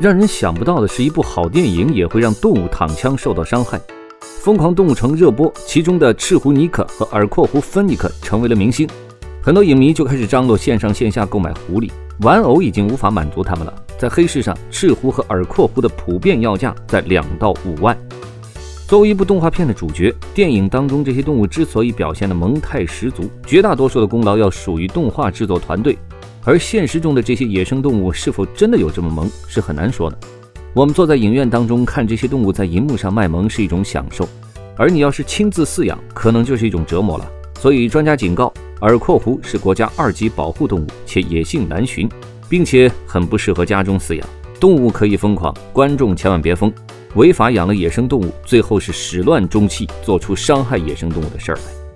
让人想不到的是，一部好电影也会让动物躺枪受到伤害。《疯狂动物城》热播，其中的赤狐尼克和耳廓狐芬尼克成为了明星，很多影迷就开始张罗线上线下购买狐狸玩偶，已经无法满足他们了。在黑市上，赤狐和耳廓狐的普遍要价在两到五万。作为一部动画片的主角，电影当中这些动物之所以表现的萌态十足，绝大多数的功劳要属于动画制作团队。而现实中的这些野生动物是否真的有这么萌，是很难说的。我们坐在影院当中看这些动物在荧幕上卖萌是一种享受，而你要是亲自饲养，可能就是一种折磨了。所以专家警告，耳廓狐是国家二级保护动物，且野性难寻，并且很不适合家中饲养。动物可以疯狂，观众千万别疯。违法养了野生动物，最后是始乱终弃，做出伤害野生动物的事儿来。